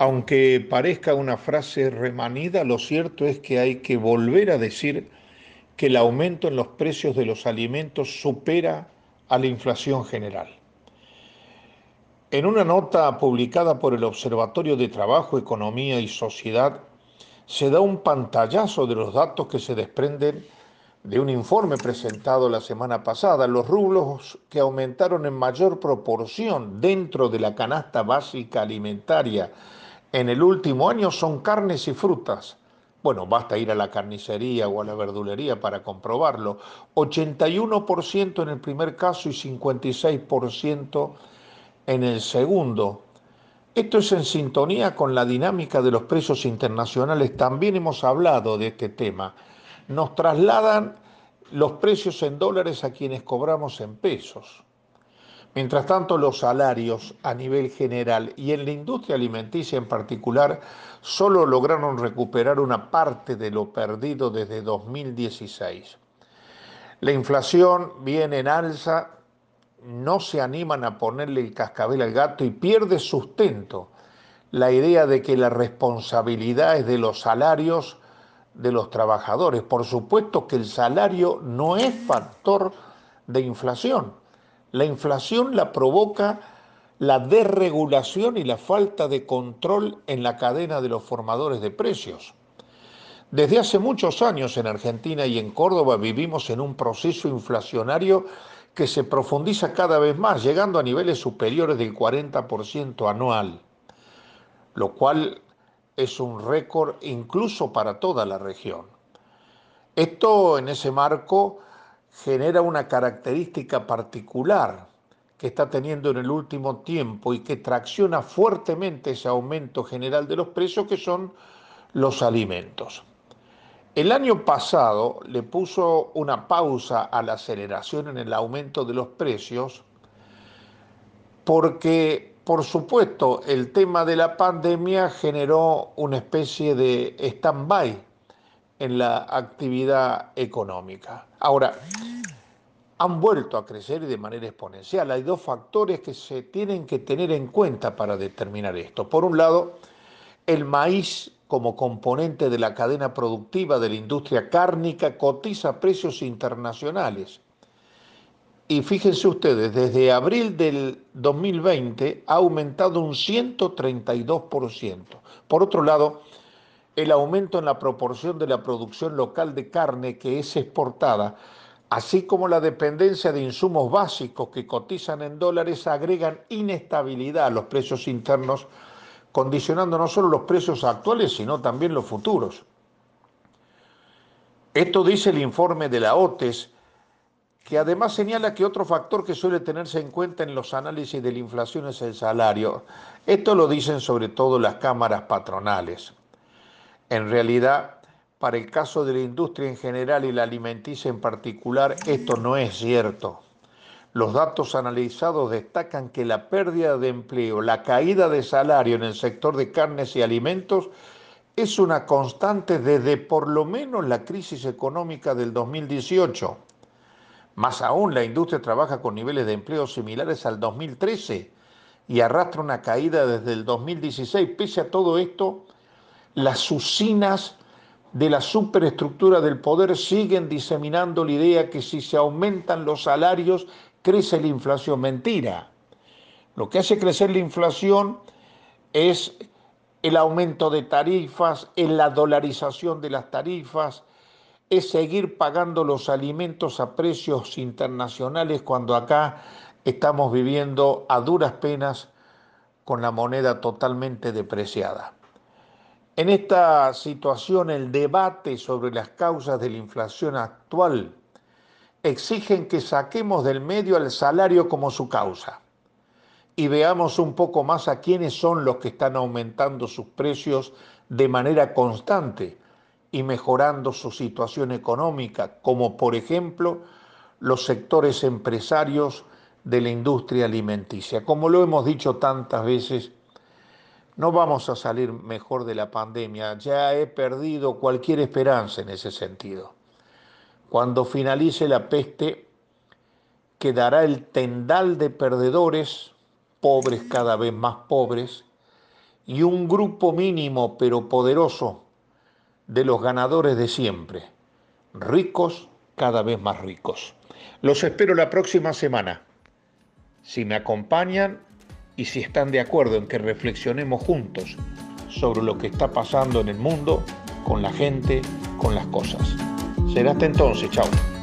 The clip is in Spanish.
Aunque parezca una frase remanida, lo cierto es que hay que volver a decir que el aumento en los precios de los alimentos supera a la inflación general. En una nota publicada por el Observatorio de Trabajo, Economía y Sociedad, se da un pantallazo de los datos que se desprenden de un informe presentado la semana pasada. Los rublos que aumentaron en mayor proporción dentro de la canasta básica alimentaria en el último año son carnes y frutas. Bueno, basta ir a la carnicería o a la verdulería para comprobarlo. 81% en el primer caso y 56% en el segundo. Esto es en sintonía con la dinámica de los precios internacionales. También hemos hablado de este tema. Nos trasladan los precios en dólares a quienes cobramos en pesos. Mientras tanto, los salarios a nivel general y en la industria alimenticia en particular solo lograron recuperar una parte de lo perdido desde 2016. La inflación viene en alza, no se animan a ponerle el cascabel al gato y pierde sustento la idea de que la responsabilidad es de los salarios de los trabajadores. Por supuesto que el salario no es factor de inflación. La inflación la provoca la desregulación y la falta de control en la cadena de los formadores de precios. Desde hace muchos años en Argentina y en Córdoba vivimos en un proceso inflacionario que se profundiza cada vez más, llegando a niveles superiores del 40% anual, lo cual es un récord incluso para toda la región. Esto en ese marco genera una característica particular que está teniendo en el último tiempo y que tracciona fuertemente ese aumento general de los precios que son los alimentos. El año pasado le puso una pausa a la aceleración en el aumento de los precios porque, por supuesto, el tema de la pandemia generó una especie de stand-by en la actividad económica. Ahora, han vuelto a crecer de manera exponencial. Hay dos factores que se tienen que tener en cuenta para determinar esto. Por un lado, el maíz como componente de la cadena productiva de la industria cárnica cotiza precios internacionales. Y fíjense ustedes, desde abril del 2020 ha aumentado un 132%. Por otro lado, el aumento en la proporción de la producción local de carne que es exportada, así como la dependencia de insumos básicos que cotizan en dólares, agregan inestabilidad a los precios internos, condicionando no solo los precios actuales, sino también los futuros. Esto dice el informe de la OTES, que además señala que otro factor que suele tenerse en cuenta en los análisis de la inflación es el salario. Esto lo dicen sobre todo las cámaras patronales. En realidad, para el caso de la industria en general y la alimenticia en particular, esto no es cierto. Los datos analizados destacan que la pérdida de empleo, la caída de salario en el sector de carnes y alimentos es una constante desde por lo menos la crisis económica del 2018. Más aún, la industria trabaja con niveles de empleo similares al 2013 y arrastra una caída desde el 2016. Pese a todo esto, las usinas de la superestructura del poder siguen diseminando la idea que si se aumentan los salarios crece la inflación. Mentira. Lo que hace crecer la inflación es el aumento de tarifas, es la dolarización de las tarifas, es seguir pagando los alimentos a precios internacionales cuando acá estamos viviendo a duras penas con la moneda totalmente depreciada. En esta situación, el debate sobre las causas de la inflación actual exigen que saquemos del medio al salario como su causa. y veamos un poco más a quiénes son los que están aumentando sus precios de manera constante y mejorando su situación económica, como por ejemplo los sectores empresarios de la industria alimenticia. Como lo hemos dicho tantas veces, no vamos a salir mejor de la pandemia. Ya he perdido cualquier esperanza en ese sentido. Cuando finalice la peste, quedará el tendal de perdedores, pobres cada vez más pobres, y un grupo mínimo pero poderoso de los ganadores de siempre, ricos cada vez más ricos. Los espero la próxima semana. Si me acompañan, y si están de acuerdo en que reflexionemos juntos sobre lo que está pasando en el mundo, con la gente, con las cosas. Será hasta entonces, chao.